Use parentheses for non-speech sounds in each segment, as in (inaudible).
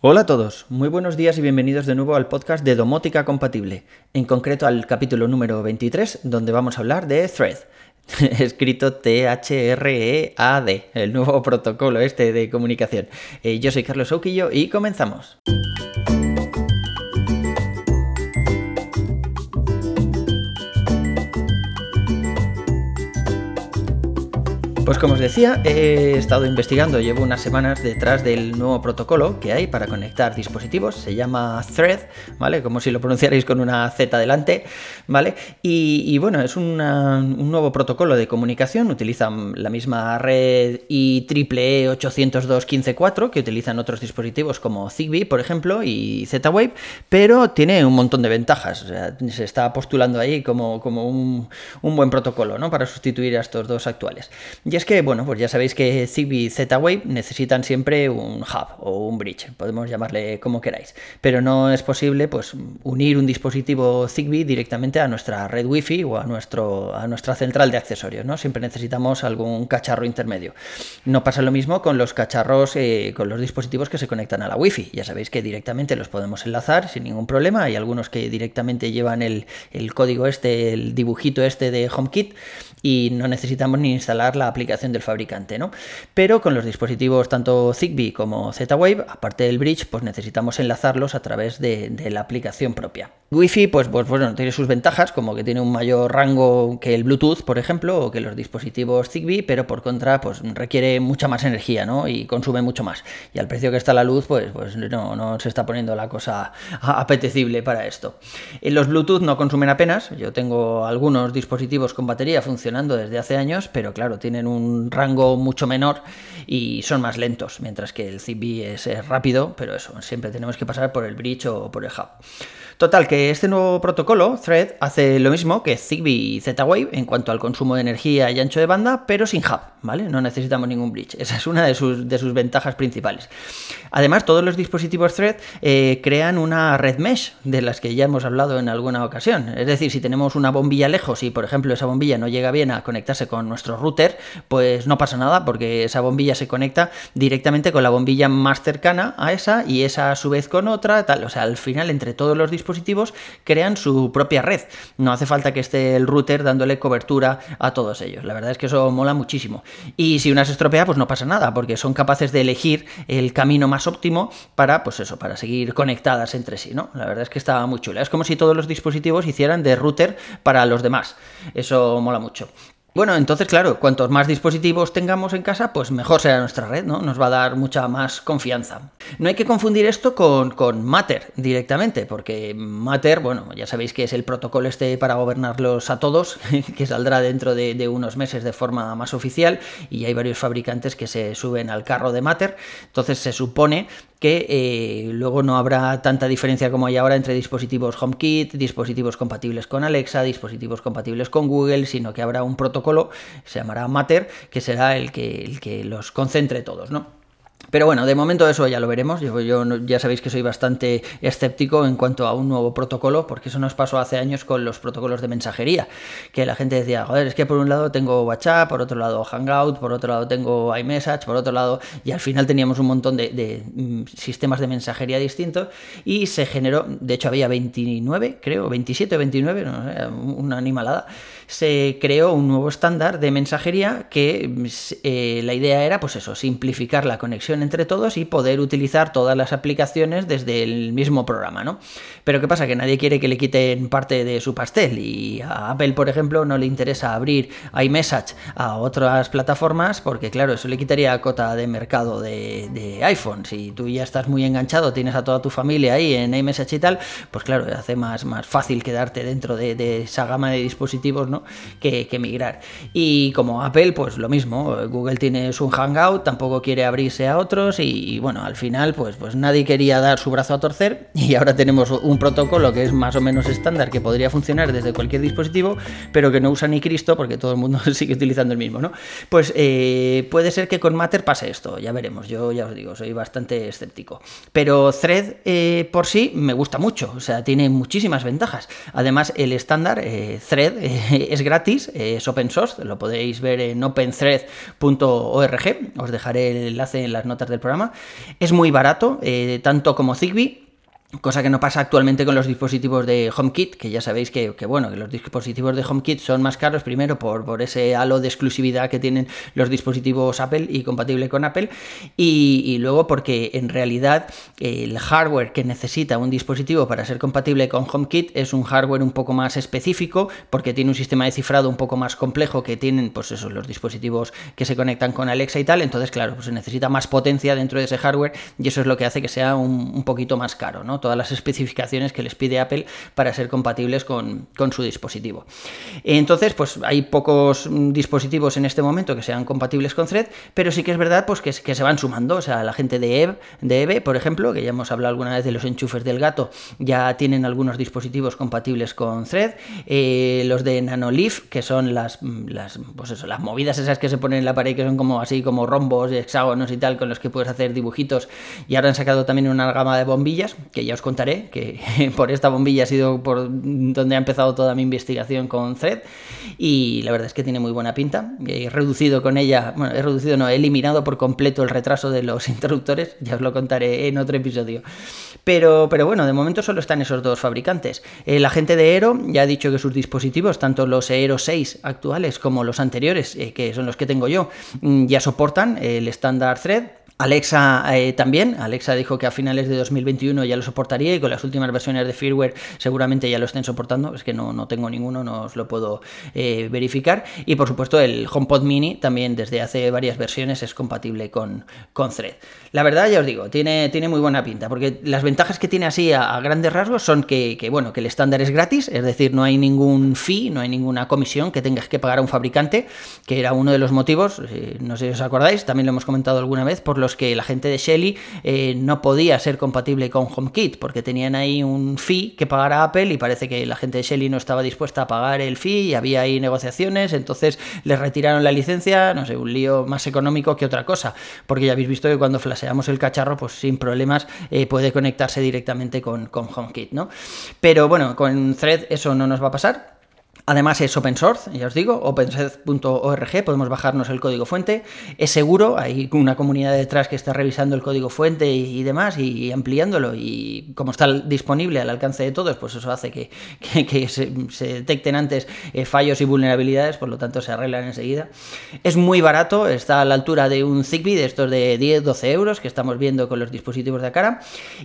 Hola a todos, muy buenos días y bienvenidos de nuevo al podcast de Domótica Compatible, en concreto al capítulo número 23, donde vamos a hablar de Thread, (laughs) escrito T-H-R-E-A-D, el nuevo (laughs) protocolo este de comunicación. Eh, yo soy Carlos Auquillo y comenzamos. Pues como os decía, he estado investigando, llevo unas semanas detrás del nuevo protocolo que hay para conectar dispositivos, se llama Thread, ¿vale? Como si lo pronunciarais con una Z delante, ¿vale? Y, bueno, es un nuevo protocolo de comunicación, utilizan la misma red IEEE 802.15.4 que utilizan otros dispositivos como Zigbee, por ejemplo, y Z-Wave, pero tiene un montón de ventajas, se está postulando ahí como, como un, buen protocolo, ¿no? Para sustituir a estos dos actuales es que, bueno, pues ya sabéis que Zigbee y Z-Wave necesitan siempre un hub o un bridge, podemos llamarle como queráis, pero no es posible pues unir un dispositivo Zigbee directamente a nuestra red Wi-Fi o a, nuestro, a nuestra central de accesorios, ¿no? Siempre necesitamos algún cacharro intermedio. No pasa lo mismo con los cacharros, eh, con los dispositivos que se conectan a la Wi-Fi. Ya sabéis que directamente los podemos enlazar sin ningún problema. Hay algunos que directamente llevan el, el código este, el dibujito este de HomeKit y no necesitamos ni instalar la aplicación del fabricante, ¿no? Pero con los dispositivos tanto Zigbee como Z-Wave, aparte del bridge, pues necesitamos enlazarlos a través de, la aplicación propia. Wi-Fi, pues, pues bueno, tiene sus ventajas, como que tiene un mayor rango que el Bluetooth, por ejemplo, o que los dispositivos Zigbee, pero por contra, pues requiere mucha más energía, ¿no? Y consume mucho más. Y al precio que está la luz, pues, pues no, no se está poniendo la cosa apetecible para esto. Los Bluetooth no consumen apenas. Yo tengo algunos dispositivos con batería funcionando desde hace años, pero claro, tienen un rango mucho menor y son más lentos, mientras que el Zigbee es, rápido, pero eso, siempre tenemos que pasar por el bridge o por el hub. Total, que este nuevo protocolo, Thread, hace lo mismo que Zigbee y Z-Wave en cuanto al consumo de energía y ancho de banda, pero sin hub, ¿vale? No necesitamos ningún bridge. Esa es una de sus, de sus ventajas principales. Además, todos los dispositivos Thread eh, crean una red mesh, de las que ya hemos hablado en alguna ocasión. Es decir, si tenemos una bombilla lejos y, por ejemplo, esa bombilla no llega bien a conectarse con nuestro router, pues no pasa nada porque esa bombilla se conecta directamente con la bombilla más cercana a esa y esa a su vez con otra, tal. O sea, al final, entre todos los dispositivos crean su propia red. No hace falta que esté el router dándole cobertura a todos ellos. La verdad es que eso mola muchísimo. Y si una se estropea, pues no pasa nada, porque son capaces de elegir el camino más óptimo para, pues eso, para seguir conectadas entre sí, ¿no? La verdad es que está muy chula. Es como si todos los dispositivos hicieran de router para los demás. Eso mola mucho. Bueno, entonces, claro, cuantos más dispositivos tengamos en casa, pues mejor será nuestra red, ¿no? Nos va a dar mucha más confianza. No hay que confundir esto con, con Matter directamente, porque Matter, bueno, ya sabéis que es el protocolo este para gobernarlos a todos, (laughs) que saldrá dentro de, unos meses de forma más oficial, y hay varios fabricantes que se suben al carro de Matter. Entonces se supone que eh, luego no habrá tanta diferencia como hay ahora entre dispositivos HomeKit, dispositivos compatibles con Alexa, dispositivos compatibles con Google, sino que habrá un protocolo, se llamará Matter, que será el que, el que los concentre todos, ¿no? Pero bueno, de momento eso ya lo veremos. Yo, ya sabéis que soy bastante escéptico en cuanto a un nuevo protocolo, porque eso nos pasó hace años con los protocolos de mensajería, que la gente decía, joder, es que por un lado tengo WhatsApp, por otro lado Hangout, por otro lado tengo iMessage, por otro lado, y al final teníamos un montón de, mm, sistemas de mensajería distintos y se generó, de hecho había 29, creo, 27 o 29, no sé, una animalada se creó un nuevo estándar de mensajería que eh, la idea era, pues eso, simplificar la conexión entre todos y poder utilizar todas las aplicaciones desde el mismo programa, ¿no? Pero ¿qué pasa? Que nadie quiere que le quiten parte de su pastel y a Apple, por ejemplo, no le interesa abrir iMessage a otras plataformas porque, claro, eso le quitaría cota de mercado de, iPhone. Si tú ya estás muy enganchado, tienes a toda tu familia ahí en iMessage y tal, pues claro, hace más, más fácil quedarte dentro de, esa gama de dispositivos, ¿no? que, migrar. Y como Apple, pues lo mismo, Google tiene su Hangout, tampoco quiere abrirse a otros y, bueno, al final pues, pues nadie quería dar su brazo a torcer (laughs) y ahora tenemos un protocolo que es más o menos estándar, que podría funcionar desde cualquier dispositivo, pero que no usa ni Cristo porque todo el mundo (laughs) sigue utilizando el mismo, ¿no? Pues eh, puede ser que con Matter pase esto, ya veremos, yo ya os digo, soy bastante escéptico. Pero Thread eh, por sí me gusta mucho, o sea, tiene muchísimas ventajas. Además, el estándar eh, Thread (laughs) es gratis, es open source, lo podéis ver en openthread.org, os dejaré el enlace en las notas del programa. Es muy barato, eh, tanto como Zigbee. Cosa que no pasa actualmente con los dispositivos de HomeKit, que ya sabéis que, bueno, que los dispositivos de HomeKit son más caros, primero por, ese halo de exclusividad que tienen los dispositivos Apple y compatible con Apple, y, luego porque en realidad el hardware que necesita un dispositivo para ser compatible con HomeKit es un hardware un poco más específico, porque tiene un sistema de cifrado un poco más complejo que tienen, pues esos los dispositivos que se conectan con Alexa y tal, entonces claro, pues se necesita más potencia dentro de ese hardware y eso es lo que hace que sea un, un poquito más caro, ¿no? Todas las especificaciones que les pide Apple para ser compatibles con, su dispositivo. Entonces, pues hay pocos dispositivos en este momento que sean compatibles con Thread, pero sí que es verdad pues, que, se van sumando. O sea, la gente de EVE, de EVE, por ejemplo, que ya hemos hablado alguna vez de los enchufes del gato, ya tienen algunos dispositivos compatibles con Thread. Eh, los de Nanoleaf, que son las, pues las movidas esas que se ponen en la pared, que son como así como rombos, hexágonos y tal, con los que puedes hacer dibujitos. Y ahora han sacado también una gama de bombillas, que ya os contaré, que (laughs) por esta bombilla ha sido por donde ha empezado toda mi investigación con Thread y la verdad es que tiene muy buena pinta. He reducido con ella, bueno, he reducido, no, he eliminado por completo el retraso de los (laughs) interruptores, ya os lo contaré en otro episodio. Pero, pero bueno, de momento solo están esos dos fabricantes. La gente de Aero ya ha dicho que sus dispositivos, tanto los Aero 6 actuales como los anteriores, eh, que son los que tengo yo, mm, ya soportan el estándar Thread Alexa eh, también, Alexa dijo que a finales de 2021 ya lo soportaría y con las últimas versiones de firmware seguramente ya lo estén soportando, es que no, no tengo ninguno, no os lo puedo eh, verificar. Y por supuesto el HomePod Mini también desde hace varias versiones es compatible con, con Thread. La verdad ya os digo, tiene, tiene muy buena pinta, porque las ventajas que tiene así a, grandes rasgos son que, bueno, que el estándar es gratis, es decir, no hay ningún fee, no hay ninguna comisión que tengas que pagar a un fabricante, que era uno de los motivos, eh, no sé si os acordáis, también lo hemos comentado alguna vez, por los que la gente de Shelly eh, no podía ser compatible con HomeKit, porque tenían ahí un fee que pagar a Apple y parece que la gente de Shelly no estaba dispuesta a pagar el fee y había ahí negociaciones, entonces les retiraron la licencia, no sé, un lío más económico que otra cosa, porque ya habéis visto que cuando flasheamos el cacharro, pues sin problemas eh, puede conectarse directamente con, con HomeKit, ¿no? Pero bueno, con Thread eso no nos va a pasar. Además es open source, ya os digo, opensource.org, podemos bajarnos el código fuente, es seguro, hay una comunidad detrás que está revisando el código fuente y, demás y, ampliándolo. Y como está disponible al alcance de todos, pues eso hace que, (laughs) se, detecten antes eh, fallos y vulnerabilidades, por lo tanto se arreglan enseguida. Es muy barato, está a la altura de un Zigbee de estos de 10-12 euros que estamos viendo con los dispositivos de cara.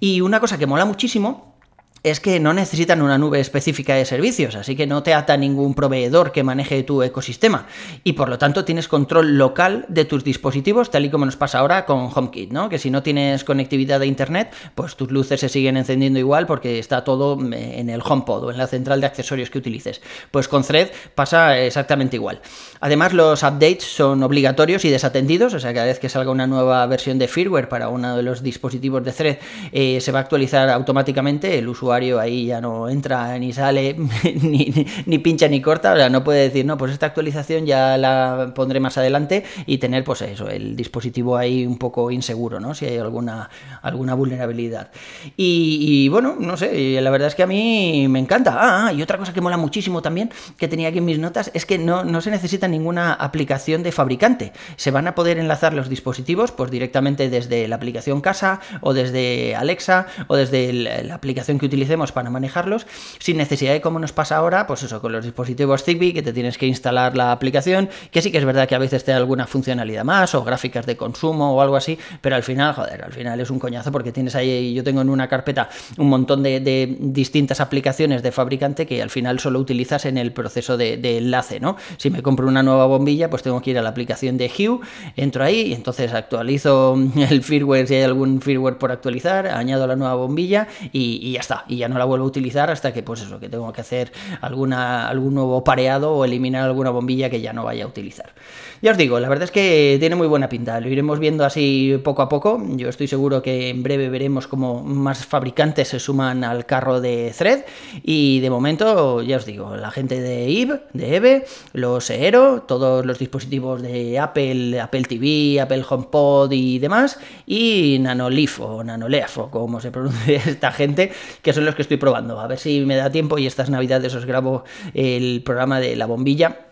Y una cosa que mola muchísimo es que no necesitan una nube específica de servicios, así que no te ata ningún proveedor que maneje tu ecosistema y por lo tanto tienes control local de tus dispositivos, tal y como nos pasa ahora con HomeKit, ¿no? Que si no tienes conectividad de internet, pues tus luces se siguen encendiendo igual porque está todo eh, en el HomePod o en la central de accesorios que utilices. Pues con Thread pasa exactamente igual. Además, los updates son obligatorios y desatendidos, o sea, cada vez que salga una nueva versión de firmware para uno de los dispositivos de Thread, eh, se va a actualizar automáticamente el usuario ahí ya no entra ni sale, (laughs) ni, pincha ni corta, o sea, no puede decir, no, pues esta actualización ya la pondré más adelante y tener, pues eso, el dispositivo ahí un poco inseguro, ¿no? Si hay alguna, alguna vulnerabilidad. Y, bueno, no sé, la verdad es que a mí me encanta. Ah, y otra cosa que mola muchísimo también, que tenía aquí en mis notas, es que no, no se necesita ninguna aplicación de fabricante. Se van a poder enlazar los dispositivos, pues directamente desde la aplicación casa, o desde Alexa, o desde la aplicación que utiliza para manejarlos, sin necesidad de como nos pasa ahora, pues eso, con los dispositivos Zigbee, que te tienes que instalar la aplicación, que sí que es verdad que a veces te da alguna funcionalidad más, o gráficas de consumo o algo así, pero al final, joder, al final es un coñazo porque tienes ahí, yo tengo en una carpeta un montón de, distintas aplicaciones de fabricante que al final solo utilizas en el proceso de, enlace, ¿no? Si me compro una nueva bombilla, pues tengo que ir a la aplicación de Hue, entro ahí y entonces actualizo el firmware si hay algún firmware por actualizar, añado la nueva bombilla y ya está ya no la vuelvo a utilizar hasta que, pues eso, que tengo que hacer alguna, algún nuevo pareado o eliminar alguna bombilla que ya no vaya a utilizar. Ya os digo, la verdad es que tiene muy buena pinta, lo iremos viendo así poco a poco. Yo estoy seguro que en breve veremos cómo más fabricantes se suman al carro de Thread y de momento, ya os digo, la gente de Eve, de Eve, los Eero, todos los dispositivos de Apple, Apple TV, Apple HomePod y demás, y Nanoleaf o Nanoleaf o como se pronuncia (laughs) esta gente, que son los que estoy probando. A ver si me da tiempo y estas navidades os grabo el programa de la bombilla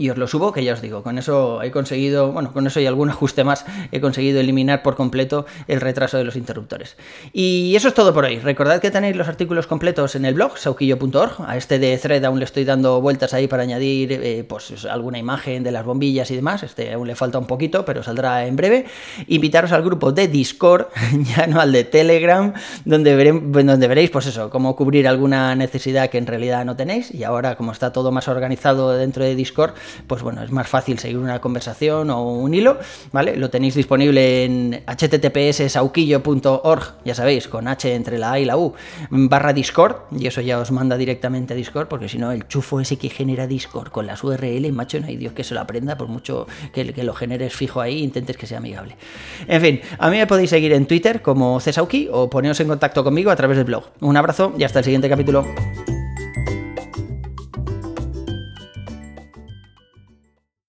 y os lo subo, que ya os digo, con eso he conseguido, bueno, con eso y algún ajuste más, he conseguido eliminar por completo el retraso de los interruptores. Y eso es todo por hoy. Recordad que tenéis los artículos completos en el blog, sauquillo.org. A este de thread aún le estoy dando vueltas ahí para añadir eh, pues alguna imagen de las bombillas y demás. Este aún le falta un poquito, pero saldrá en breve. Invitaros al grupo de Discord, (laughs) ya no al de Telegram, donde, donde veréis, pues eso, cómo cubrir alguna necesidad que en realidad no tenéis. Y ahora, como está todo más organizado dentro de Discord, pues bueno, es más fácil seguir una conversación o un hilo, ¿vale? Lo tenéis disponible en https ya sabéis, con H entre la A y la U, barra Discord, y eso ya os manda directamente a Discord, porque si no, el chufo ese que genera Discord con las URL, macho, no hay Dios que se lo aprenda, por mucho que, lo generes fijo ahí, intentes que sea amigable. En fin, a mí me podéis seguir en Twitter como Cesauki o poneros en contacto conmigo a través del blog. Un abrazo y hasta el siguiente capítulo.